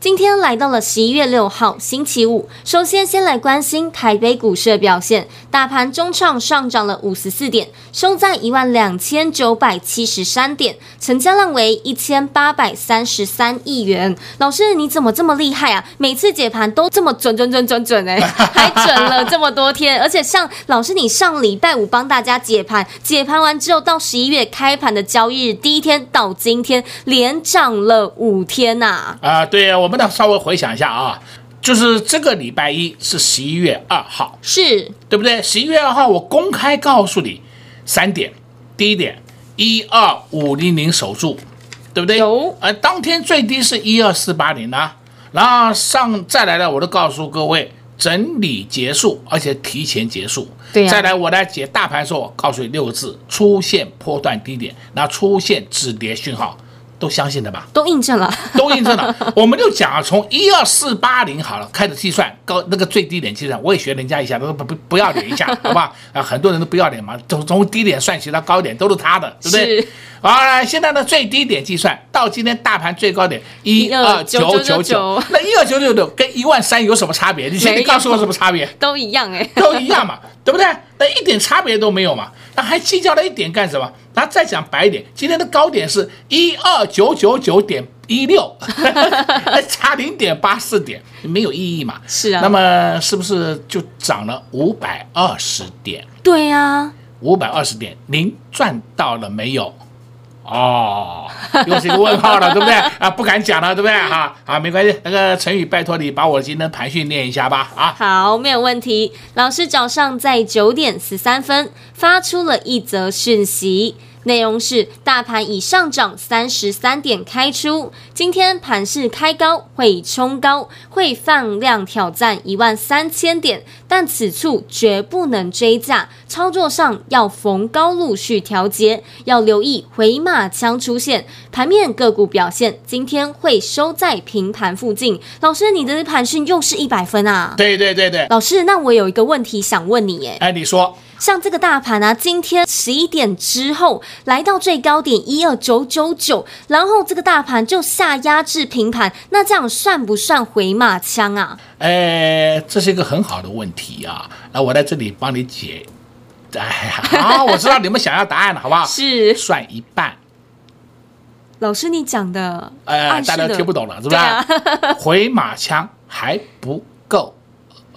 今天来到了十一月六号星期五，首先先来关心台北股市的表现，大盘中创上涨了五十四点，收在一万两千九百七十三点，成交量为一千八百三十三亿元。老师你怎么这么厉害啊？每次解盘都这么准准准准准哎，还准了这么多天，而且像老师你上礼拜五帮大家解盘，解盘完之后到十一月开盘的交易日第一天到今天连涨了五天呐！啊，啊，对啊。我们呢，稍微回想一下啊，就是这个礼拜一是十一月二号，是对不对？十一月二号，我公开告诉你三点：第一点，一二五零零守住，对不对？有。呃，当天最低是一二四八零呢，然后上再来呢，我都告诉各位，整理结束，而且提前结束。对呀。再来，我来解大盘的时候，我告诉你六个字：出现波段低点，然后出现止跌讯号。都相信的吧？都印证了，都印证了。我们就讲啊，从一二四八零好了开始计算高那个最低点计算，我也学人家一下，不不不不要脸一下，好吧？啊，很多人都不要脸嘛，从从低点算起到高点都是他的，对不对？好，了，现在的最低点计算到今天大盘最高点一二九九九，那一二九九九跟一万三有什么差别？你先你告诉我什么差别？都一样哎，都一样嘛，对不对？那一点差别都没有嘛，那还计较了一点干什么？那再讲白一点，今天的高点是一二九九九点一六，差零点八四点，没有意义嘛？是啊。那么是不是就涨了五百二十点？对呀、啊，五百二十点，您赚到了没有？哦，又是一个问号了，对不对？啊，不敢讲了，对不对？哈，啊，没关系，那个陈宇，拜托你把我今天盘训练一下吧。啊，好，没有问题。老师早上在九点十三分发出了一则讯息。内容是：大盘已上涨三十三点开出，今天盘势开高，会冲高，会放量挑战一万三千点，但此处绝不能追价，操作上要逢高陆续调节，要留意回马枪出现。盘面个股表现，今天会收在平盘附近。老师，你的盘讯又是一百分啊？对对对对。老师，那我有一个问题想问你，耶。哎，你说。像这个大盘啊，今天十一点之后来到最高点一二九九九，然后这个大盘就下压至平盘，那这样算不算回马枪啊？哎，这是一个很好的问题啊，那我在这里帮你解。哎呀，好，我知道你们想要答案了，好不好？是，算一半。老师，你讲的，呃，大家都听不懂了，是不是？啊、回马枪还不够。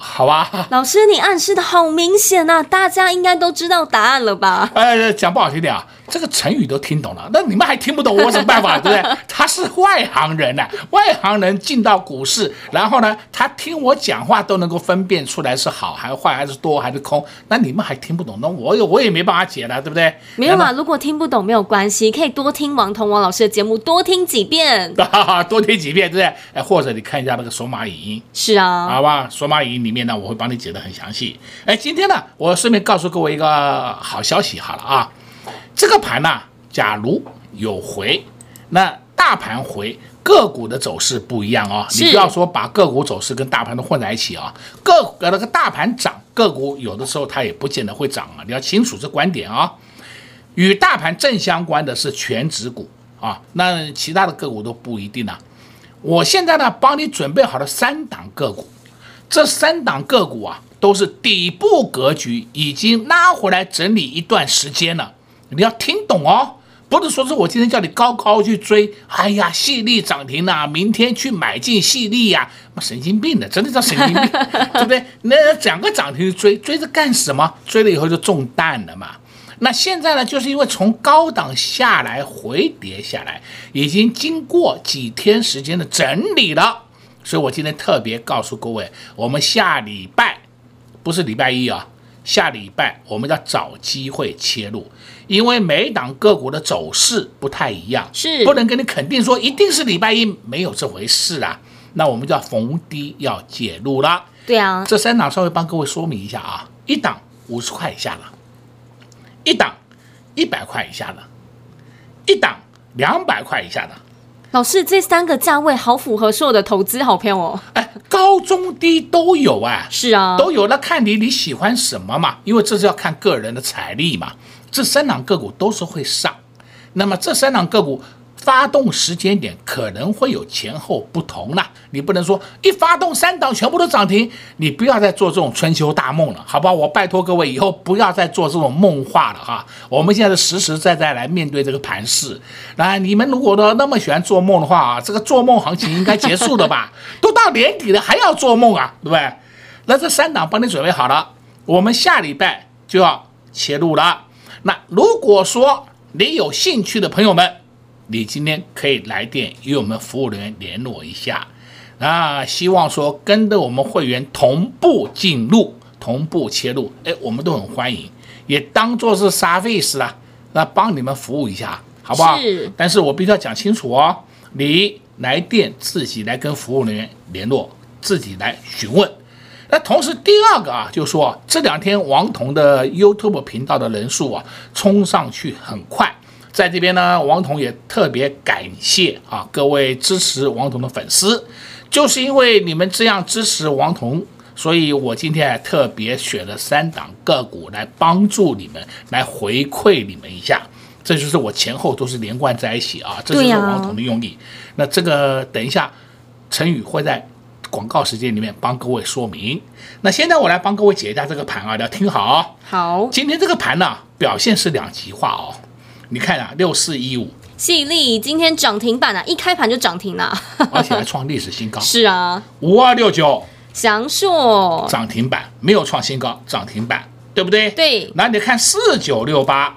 好吧，老师，你暗示的好明显呐，大家应该都知道答案了吧？哎，讲不好听点啊。这个成语都听懂了，那你们还听不懂，我有什么办法，对不对？他是外行人呐、啊，外行人进到股市，然后呢，他听我讲话都能够分辨出来是好还是坏，还是多还是空。那你们还听不懂，那我有我也没办法解了，对不对？没有嘛，如果听不懂没有关系，可以多听王彤王老师的节目，多听几遍，多听几遍，对不对？哎，或者你看一下那个索马语音，是啊，好吧，索马语音里面呢，我会帮你解得很详细。哎，今天呢，我顺便告诉各位一个好消息，好了啊。这个盘呢，假如有回，那大盘回，个股的走势不一样啊、哦。你不要说把个股走势跟大盘都混在一起啊。个呃那个大盘涨，个股有的时候它也不见得会涨啊。你要清楚这观点啊。与大盘正相关的是全指股啊，那其他的个股都不一定啊。我现在呢，帮你准备好了三档个股，这三档个股啊，都是底部格局，已经拉回来整理一段时间了。你要听懂哦，不是说是我今天叫你高高去追，哎呀，细粒涨停了，明天去买进细粒呀，神经病的，真的叫神经病，对不对？那两个涨停追追着干什么？追了以后就中弹了嘛。那现在呢，就是因为从高档下来回跌下来，已经经过几天时间的整理了，所以我今天特别告诉各位，我们下礼拜不是礼拜一啊。下礼拜我们要找机会切入，因为每一档个股的走势不太一样，是不能跟你肯定说一定是礼拜一，没有这回事啊。那我们就要逢低要介入了。对啊，这三档稍微帮各位说明一下啊，一档五十块以下的，一档一百块以下的，一档两百块以下的。老师，这三个价位好符合所有的投资好朋友哦。哎，高中低都有啊。是啊，都有。那看你你喜欢什么嘛？因为这是要看个人的财力嘛。这三档个股都是会上，那么这三档个股。发动时间点可能会有前后不同啦，你不能说一发动三档全部都涨停，你不要再做这种春秋大梦了，好吧？我拜托各位以后不要再做这种梦话了哈。我们现在是实实在在来面对这个盘势。那你们如果都那么喜欢做梦的话啊，这个做梦行情应该结束了吧？都到年底了还要做梦啊，对不对？那这三档帮你准备好了，我们下礼拜就要切入了。那如果说你有兴趣的朋友们，你今天可以来电与我们服务人员联络一下，啊，希望说跟着我们会员同步进入、同步切入，哎，我们都很欢迎，也当做是 service 啦，那帮你们服务一下，好不好？是。但是我必须要讲清楚哦，你来电自己来跟服务人员联络，自己来询问。那同时第二个啊，就是说这两天王彤的 YouTube 频道的人数啊，冲上去很快。在这边呢，王彤也特别感谢啊各位支持王彤的粉丝，就是因为你们这样支持王彤，所以我今天还特别选了三档个股来帮助你们，来回馈你们一下。这就是我前后都是连贯在一起啊，这就是王彤的用意。啊、那这个等一下陈宇会在广告时间里面帮各位说明。那现在我来帮各位解一下这个盘啊，要听好。好，今天这个盘呢，表现是两极化哦。你看啊，六四一五，矽力今天涨停板啊，一开盘就涨停了，而且还创历史新高。是啊，五二六九，祥硕涨停板没有创新高，涨停板，对不对？对。那你看四九六八，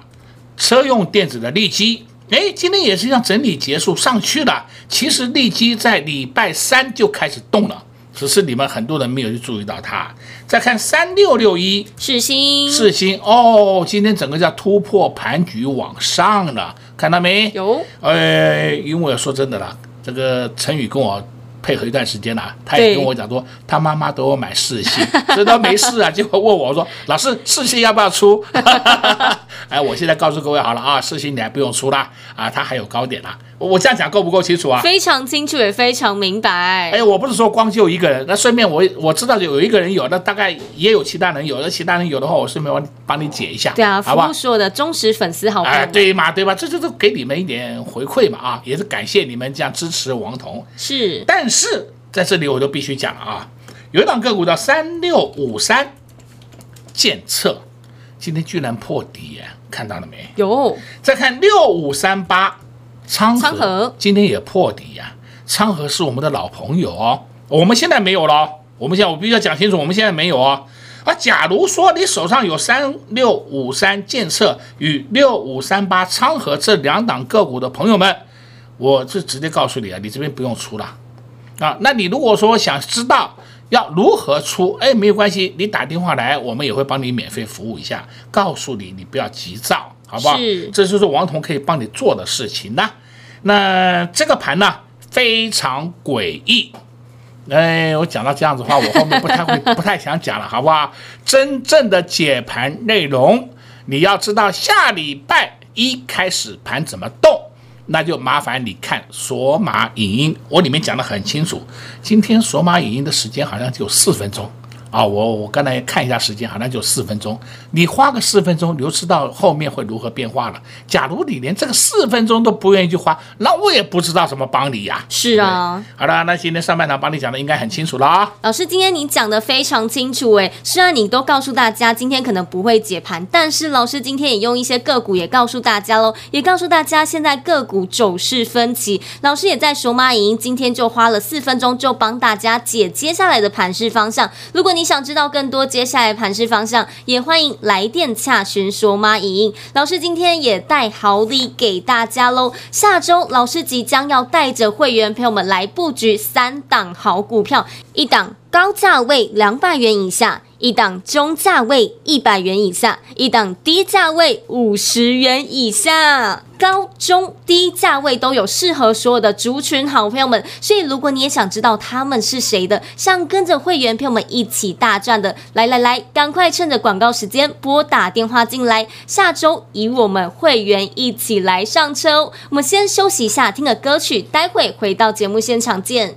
车用电子的利基，哎，今天也是像整理结束上去了。其实利基在礼拜三就开始动了。只是你们很多人没有去注意到它。再看三六六一，四星，四星哦，今天整个叫突破盘局往上了，看到没？有。哎，因为我说真的啦，这个成语跟我配合一段时间了，他也跟我讲说，他妈妈给我买世芯，所以他没事啊，结果问我说，老师世芯要不要出？哎，我现在告诉各位好了啊，世芯你还不用出啦，啊，他还有高点啦。我这样讲够不够清楚啊？非常清楚，也非常明白。哎，我不是说光就一个人，那顺便我我知道有一个人有，那大概也有其他人有，那其他人有的话，我顺便帮帮你解一下。对啊，好吧。所有的忠实粉丝好朋友。哎，对嘛对吧？这就是给你们一点回馈嘛啊，也是感谢你们这样支持王彤。是。但是在这里我就必须讲了啊，有一档个股叫三六五三，建策，今天居然破底，看到了没？有。再看六五三八。昌河，河今天也破底呀、啊！昌河是我们的老朋友哦，我们现在没有了。我们现在我必须要讲清楚，我们现在没有哦。啊，假如说你手上有三六五三建策与六五三八昌河这两档个股的朋友们，我就直接告诉你啊，你这边不用出了啊。那你如果说想知道要如何出，哎，没有关系，你打电话来，我们也会帮你免费服务一下，告诉你，你不要急躁。好不好？是，这就是王彤可以帮你做的事情呢。那这个盘呢，非常诡异。哎，我讲到这样子的话，我后面不太会，不太想讲了，好不好？真正的解盘内容，你要知道下礼拜一开始盘怎么动，那就麻烦你看索马影音，我里面讲的很清楚。今天索马影音的时间好像只有四分钟。啊，我我刚才看一下时间，好像就四分钟。你花个四分钟，流失到后面会如何变化了。假如你连这个四分钟都不愿意去花，那我也不知道怎么帮你呀。是啊，好了，那今天上半场帮你讲的应该很清楚了啊。老师，今天你讲的非常清楚诶，虽然你都告诉大家今天可能不会解盘，但是老师今天也用一些个股也告诉大家喽，也告诉大家现在个股走势分歧。老师也在索马影音今天就花了四分钟就帮大家解接下来的盘势方向。如果你想知道更多接下来盘势方向，也欢迎来电洽询说妈影音。老师今天也带好礼给大家喽。下周老师即将要带着会员朋友们来布局三档好股票，一档高价位两百元以下，一档中价位一百元以下，一档低价位五十元以下。高中低价位都有适合所有的族群好朋友们，所以如果你也想知道他们是谁的，想跟着会员朋友们一起大赚的，来来来，赶快趁着广告时间拨打电话进来，下周以我们会员一起来上车哦。我们先休息一下，听个歌曲，待会回到节目现场见。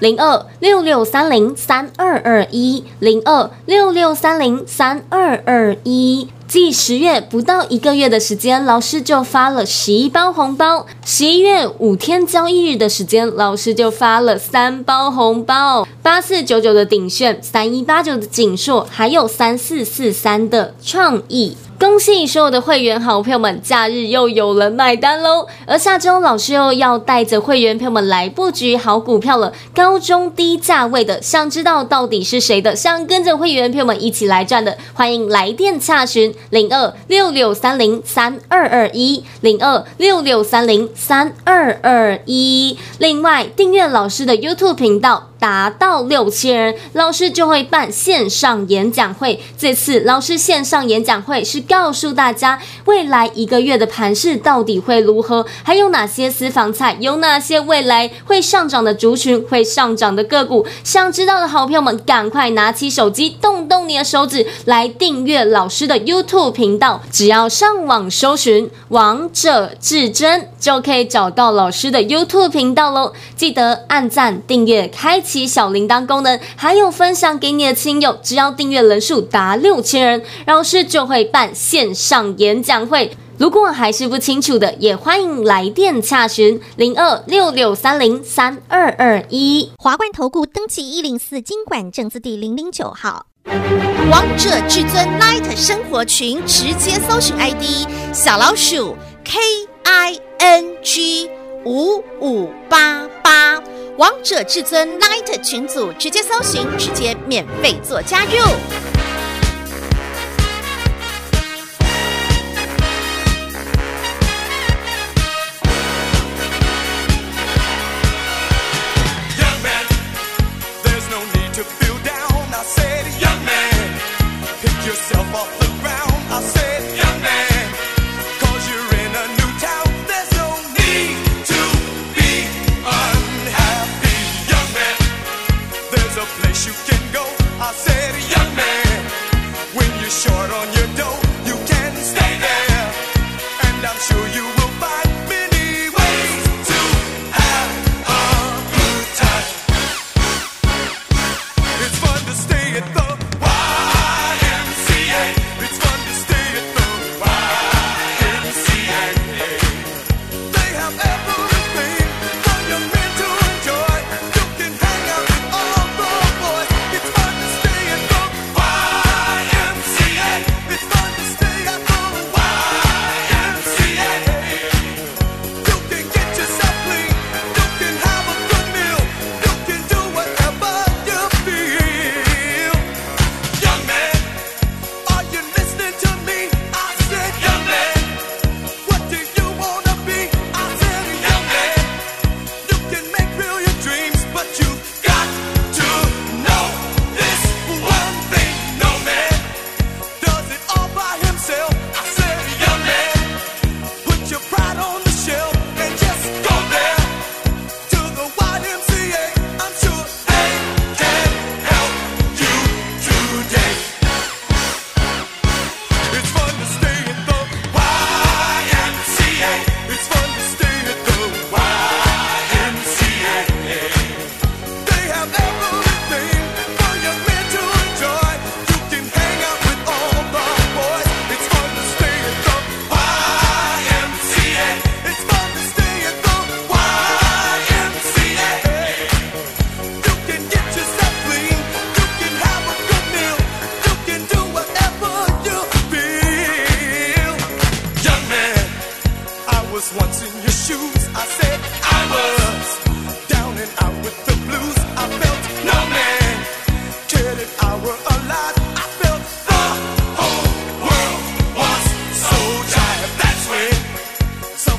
零二六六三零三二二一，零二六六三零三二二一。继十月不到一个月的时间，老师就发了十一包红包；十一月五天交易日的时间，老师就发了三包红包：八四九九的鼎炫，三一八九的景硕，还有三四四三的创意。恭喜所有的会员好朋友们，假日又有人买单喽！而下周老师又要带着会员朋友们来布局好股票了，高中低价位的，想知道到底是谁的，想跟着会员朋友们一起来赚的，欢迎来电洽询零二六六三零三二二一零二六六三零三二二一。另外，订阅老师的 YouTube 频道。达到六千人，老师就会办线上演讲会。这次老师线上演讲会是告诉大家未来一个月的盘势到底会如何，还有哪些私房菜，有哪些未来会上涨的族群，会上涨的个股。想知道的好朋友们，赶快拿起手机，动动你的手指来订阅老师的 YouTube 频道。只要上网搜寻“王者至尊”，就可以找到老师的 YouTube 频道喽。记得按赞、订阅、开。启小铃铛功能，还有分享给你的亲友，只要订阅人数达六千人，老师就会办线上演讲会。如果还是不清楚的，也欢迎来电洽询零二六六三零三二二一。华冠投顾登记一零四经管证字第零零九号。王者至尊 Light 生活群，直接搜寻 ID 小老鼠 K I N G 五五八八。王者至尊 Light 群组，直接搜寻，直接免费做加入。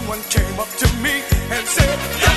someone came up to me and said,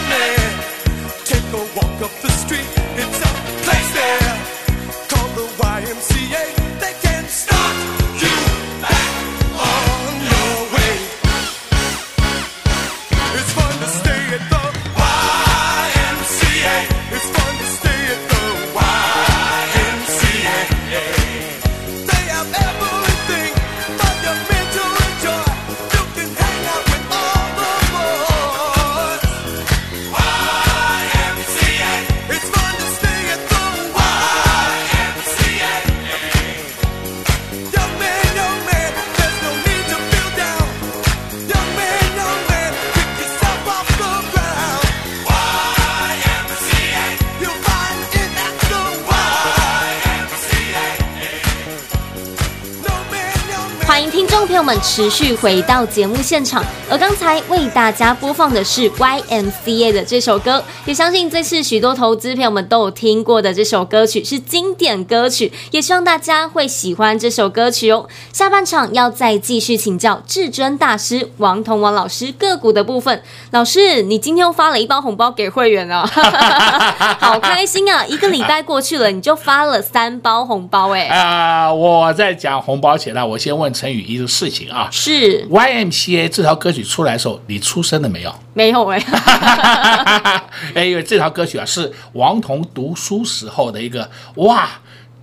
time 众朋友们持续回到节目现场，而刚才为大家播放的是 YMCA 的这首歌，也相信这次许多投资朋友们都有听过的这首歌曲是经典歌曲，也希望大家会喜欢这首歌曲哦。下半场要再继续请教至尊大师王同王老师个股的部分，老师，你今天又发了一包红包给会员啊，好开心啊！一个礼拜过去了，你就发了三包红包哎、欸！啊、呃，我在讲红包前呢，我先问陈宇一。个事情啊，是 YMCA 这条歌曲出来的时候，你出生了没有？没有哎、欸，哎，因为这条歌曲啊是王彤读书时候的一个哇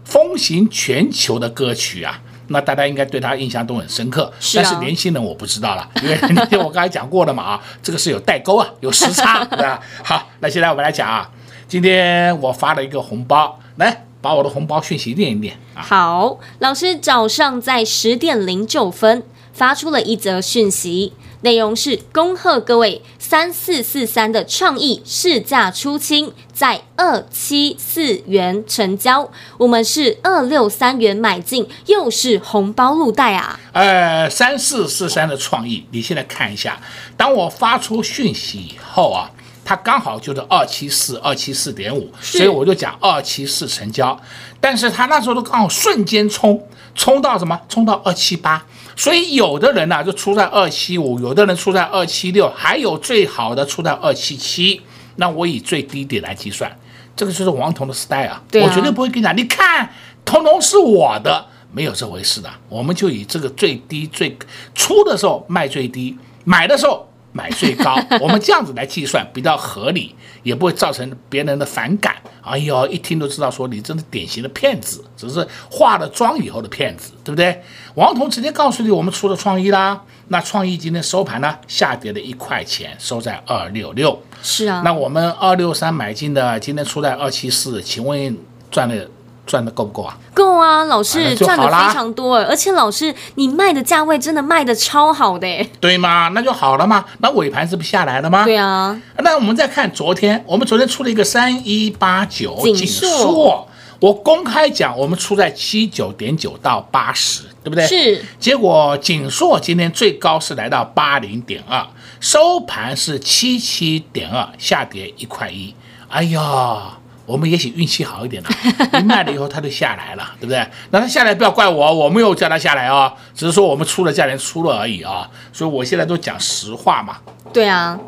风行全球的歌曲啊，那大家应该对他印象都很深刻。是啊、但是年轻人我不知道了，因为那天我刚才讲过了嘛啊，这个是有代沟啊，有时差，对吧？好，那现在我们来讲啊，今天我发了一个红包，来。把我的红包讯息念一念啊！好，老师早上在十点零九分发出了一则讯息，内容是恭贺各位三四四三的创意市价出清，在二七四元成交，我们是二六三元买进，又是红包入袋啊！呃，三四四三的创意，你现在看一下，当我发出讯息以后啊。它刚好就是二七四二七四点五，所以我就讲二七四成交。但是它那时候都刚好瞬间冲，冲到什么？冲到二七八。所以有的人呢、啊、就出在二七五，有的人出在二七六，还有最好的出在二七七。那我以最低点来计算，这个就是王彤的 style 啊，我绝对不会跟你讲，你看，彤彤是我的，没有这回事的。我们就以这个最低最出的时候卖最低，买的时候。买最高，我们这样子来计算比较合理，也不会造成别人的反感。哎呦，一听都知道说你真是典型的骗子，只是化了妆以后的骗子，对不对？王彤直接告诉你，我们出了创意啦。那创意今天收盘呢，下跌了一块钱，收在二六六。是啊，那我们二六三买进的，今天出在二七四，请问赚了？赚的够不够啊？够啊，老师赚的非常多，而且老师你卖的价位真的卖的超好的，对吗？那就好了嘛。那尾盘是不是下来了吗？对啊。那我们再看昨天，我们昨天出了一个三一八九景硕，我公开讲，我们出在七九点九到八十，对不对？是。结果景硕今天最高是来到八零点二，收盘是七七点二，下跌一块一。哎呀！我们也许运气好一点了，一卖了以后它就下来了，对不对？那它下来不要怪我，我没有叫它下来啊，只是说我们出了价钱出了而已啊。所以我现在都讲实话嘛。对啊。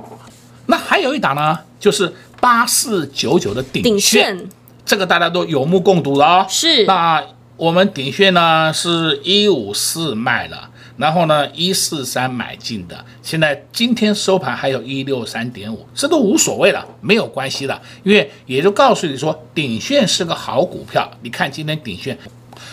那还有一档呢，就是八四九九的鼎炫，这个大家都有目共睹的啊。是。那我们顶炫呢是一五四卖了。然后呢，一四三买进的，现在今天收盘还有一六三点五，这都无所谓了，没有关系的，因为也就告诉你说，鼎炫是个好股票。你看今天鼎炫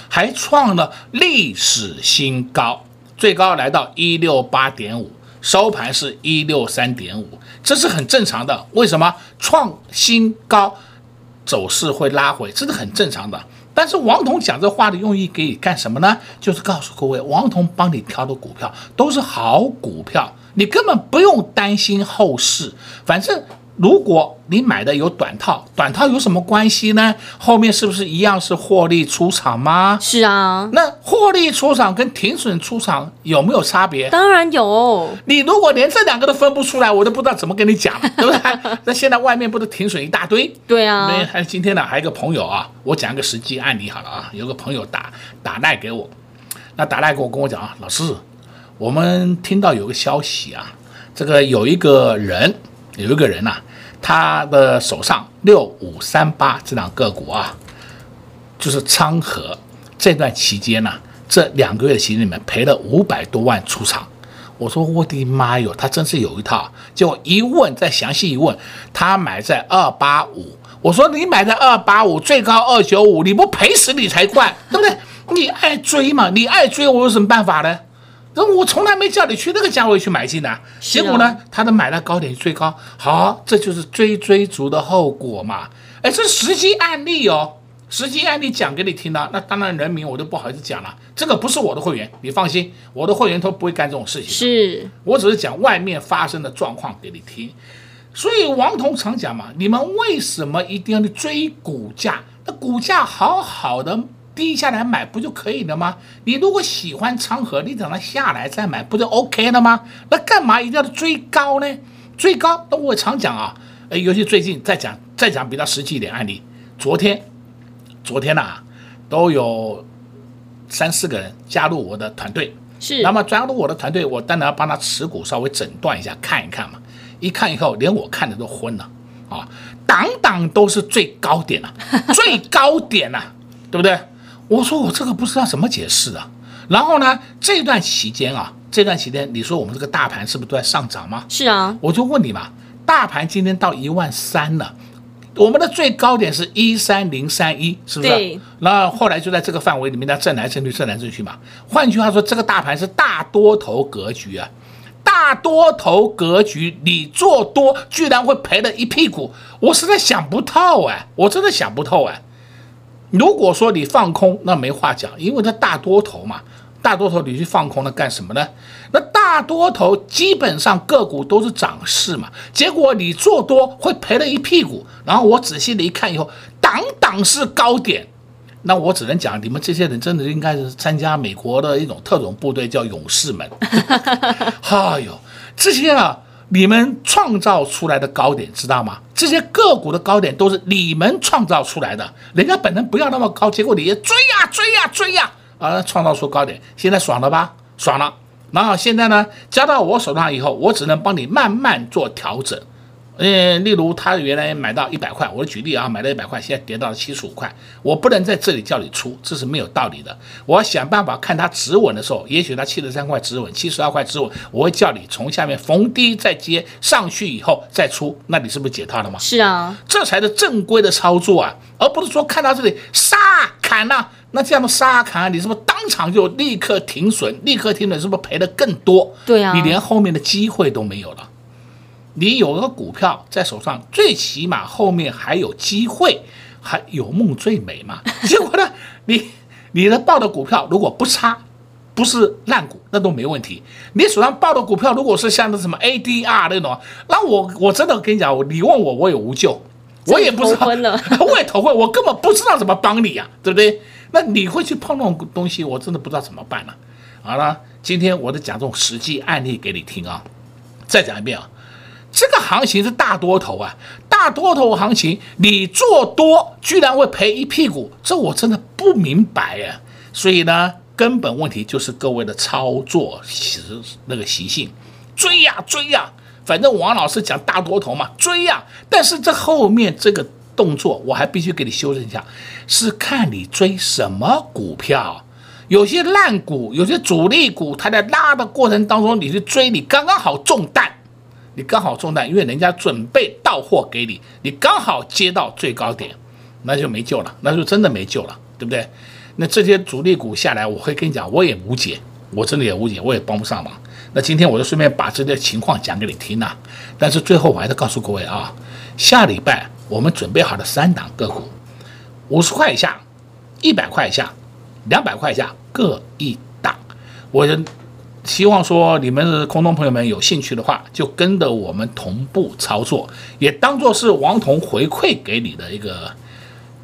还创了历史新高，最高来到一六八点五，收盘是一六三点五，这是很正常的。为什么创新高，走势会拉回，这是很正常的。但是王彤讲这话的用意给你干什么呢？就是告诉各位，王彤帮你挑的股票都是好股票，你根本不用担心后市，反正。如果你买的有短套，短套有什么关系呢？后面是不是一样是获利出场吗？是啊，那获利出场跟停损出场有没有差别？当然有。你如果连这两个都分不出来，我都不知道怎么跟你讲了，对不对？那现在外面不是停损一大堆？对啊。没，还今天呢，还有一个朋友啊，我讲一个实际案例好了啊，有个朋友打打赖给我，那打赖给我跟我讲啊，老师，我们听到有个消息啊，这个有一个人。有一个人呐、他的手上六五三八这两个股啊，就是昌河这段期间呢、这两个月的期间里面赔了五百多万出场。我说我的妈哟，他真是有一套。结果一问，再详细一问，他买在二八五。我说你买在二八五，最高二九五，你不赔死你才怪，对不对？你爱追嘛，你爱追，我有什么办法呢？我从来没叫你去那个价位去买进的，结果呢，他的买的高点最高，好，这就是追追逐的后果嘛。哎，这是实际案例哦，实际案例讲给你听的，那当然人名我都不好意思讲了，这个不是我的会员，你放心，我的会员都不会干这种事情。是，我只是讲外面发生的状况给你听。所以王彤常讲嘛，你们为什么一定要去追股价？那股价好好的。低下来买不就可以了吗？你如果喜欢昌河，你等它下来再买不就 OK 了吗？那干嘛一定要追高呢？追高，那我常讲啊，呃，尤其最近再讲再讲比较实际一点案例，昨天昨天呐、啊，都有三四个人加入我的团队，是，那么加入我的团队，我当然要帮他持股稍微诊断一下，看一看嘛。一看以后，连我看的都昏了啊，档档都是最高点啊，最高点啊。对不对？我说我这个不知道怎么解释啊。然后呢，这段期间啊，这段期间，你说我们这个大盘是不是都在上涨吗？是啊，我就问你嘛，大盘今天到一万三了，我们的最高点是一三零三一，是不是？对。那后来就在这个范围里面，它震来震去，震来震去嘛。换句话说，这个大盘是大多头格局啊，大多头格局，你做多居然会赔了一屁股，我实在想不透哎，我真的想不透哎。如果说你放空，那没话讲，因为它大多头嘛，大多头你去放空，那干什么呢？那大多头基本上个股都是涨势嘛，结果你做多会赔了一屁股。然后我仔细的一看以后，档档是高点，那我只能讲，你们这些人真的应该是参加美国的一种特种部队，叫勇士们。哎呦，这些啊。你们创造出来的高点，知道吗？这些个股的高点都是你们创造出来的，人家本身不要那么高，结果你也追呀追呀追呀，啊，创造出高点，现在爽了吧？爽了。然后现在呢，交到我手上以后，我只能帮你慢慢做调整。嗯，例如他原来买到一百块，我举例啊，买到一百块，现在跌到了七十五块，我不能在这里叫你出，这是没有道理的。我要想办法看它止稳的时候，也许它七十三块止稳，七十二块止稳，我会叫你从下面逢低再接上去以后再出，那你是不是解套了吗？是啊，这才是正规的操作啊，而不是说看到这里杀砍呐，那这样的杀砍，你是不是当场就立刻停损？立刻停损是不是赔的更多？对啊，你连后面的机会都没有了。你有个股票在手上，最起码后面还有机会，还有梦最美嘛？结果呢，你你的报的股票如果不差，不是烂股，那都没问题。你手上报的股票如果是像那什么 ADR 那种，那我我真的跟你讲，你问我我也无救，我也不知道，我也头昏，我根本不知道怎么帮你呀、啊，对不对？那你会去碰那种东西，我真的不知道怎么办了、啊。好了，今天我就讲这种实际案例给你听啊，再讲一遍啊。这个行情是大多头啊，大多头行情，你做多居然会赔一屁股，这我真的不明白啊。所以呢，根本问题就是各位的操作习那个习性，追呀追呀，反正王老师讲大多头嘛，追呀。但是这后面这个动作，我还必须给你修正一下，是看你追什么股票。有些烂股，有些主力股，它在拉的过程当中，你去追，你刚刚好中弹。你刚好中弹，因为人家准备到货给你，你刚好接到最高点，那就没救了，那就真的没救了，对不对？那这些主力股下来，我会跟你讲，我也无解，我真的也无解，我也帮不上忙。那今天我就顺便把这些情况讲给你听呐、啊。但是最后我还是告诉各位啊，下礼拜我们准备好了三档个股，五十块以下、一百块以下、两百块以下各一档，我。希望说你们的空中朋友们有兴趣的话，就跟着我们同步操作，也当做是王彤回馈给你的一个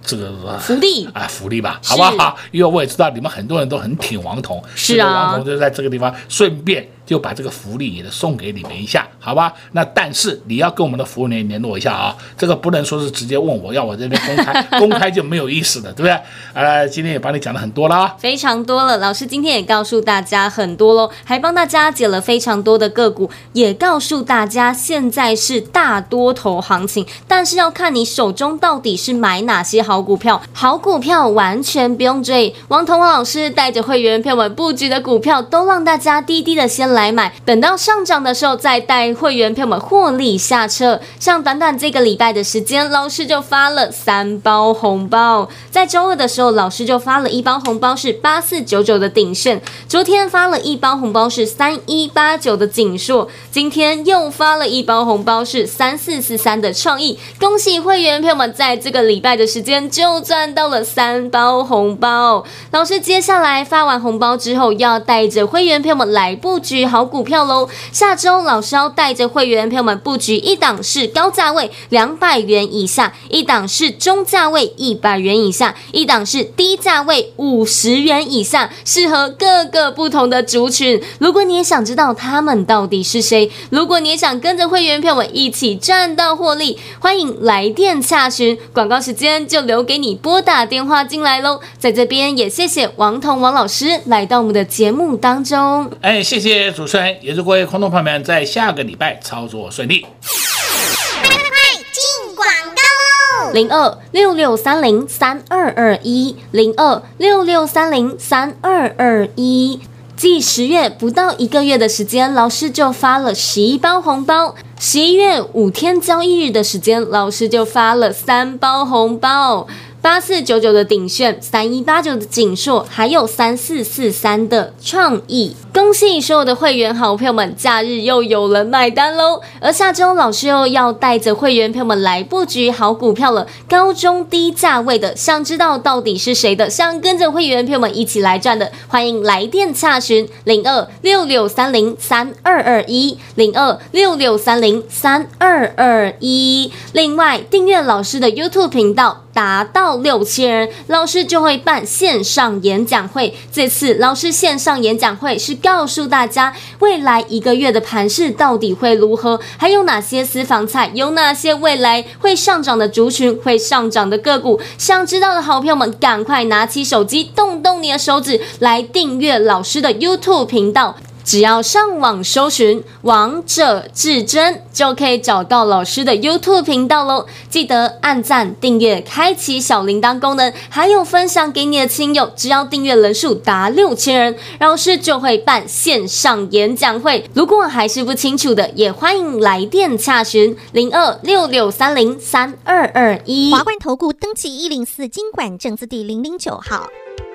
这个福利啊福利吧，好不好？因为我也知道你们很多人都很挺王彤，是啊，王彤就在这个地方顺便。就把这个福利也送给你们一下，好吧？那但是你要跟我们的服务员联络一下啊，这个不能说是直接问我，要我这边公开，公开就没有意思了，对不对？呃，今天也帮你讲了很多了，非常多了。老师今天也告诉大家很多喽，还帮大家解了非常多的个股，也告诉大家现在是大多头行情，但是要看你手中到底是买哪些好股票，好股票完全不用追。王彤王老师带着会员票们布局的股票，都让大家低低的先来买，等到上涨的时候再带会员朋友们获利下车。像短短这个礼拜的时间，老师就发了三包红包。在周二的时候，老师就发了一包红包，是八四九九的鼎盛；昨天发了一包红包，是三一八九的景硕；今天又发了一包红包，是三四四三的创意。恭喜会员朋友们，在这个礼拜的时间就赚到了三包红包。老师接下来发完红包之后，要带着会员朋友们来布局。好股票喽。下周老师要带着会员朋友们布局一档是高价位两百元以下，一档是中价位一百元以下，一档是低价位五十元以下，适合各个不同的族群。如果你也想知道他们到底是谁，如果你也想跟着会员朋友们一起赚到获利，欢迎来电洽询。广告时间就留给你拨打电话进来喽。在这边也谢谢王彤王老师来到我们的节目当中。哎，谢谢主持人，也祝各位空头朋友们在下个礼拜操作顺利。快快快进广告喽！零二六六三零三二二一，零二六六三零三二二一。继十月不到一个月的时间，老师就发了十一包红包。十一月五天交易日的时间，老师就发了三包红包。八四九九的鼎炫，三一八九的景硕，还有三四四三的创意，恭喜所有的会员好朋友们，假日又有了买单喽！而下周老师又要带着会员朋友们来布局好股票了，高中低价位的，想知道到底是谁的，想跟着会员朋友们一起来赚的，欢迎来电洽询零二六六三零三二二一零二六六三零三二二一。另外订阅老师的 YouTube 频道。达到六千人，老师就会办线上演讲会。这次老师线上演讲会是告诉大家未来一个月的盘势到底会如何，还有哪些私房菜，有哪些未来会上涨的族群，会上涨的个股。想知道的好朋友们，赶快拿起手机，动动你的手指来订阅老师的 YouTube 频道。只要上网搜寻“王者至尊”，就可以找到老师的 YouTube 频道喽。记得按赞、订阅、开启小铃铛功能，还有分享给你的亲友。只要订阅人数达六千人，老师就会办线上演讲会。如果还是不清楚的，也欢迎来电洽询零二六六三零三二二一。华冠投顾登记一零四金管证字第零零九号。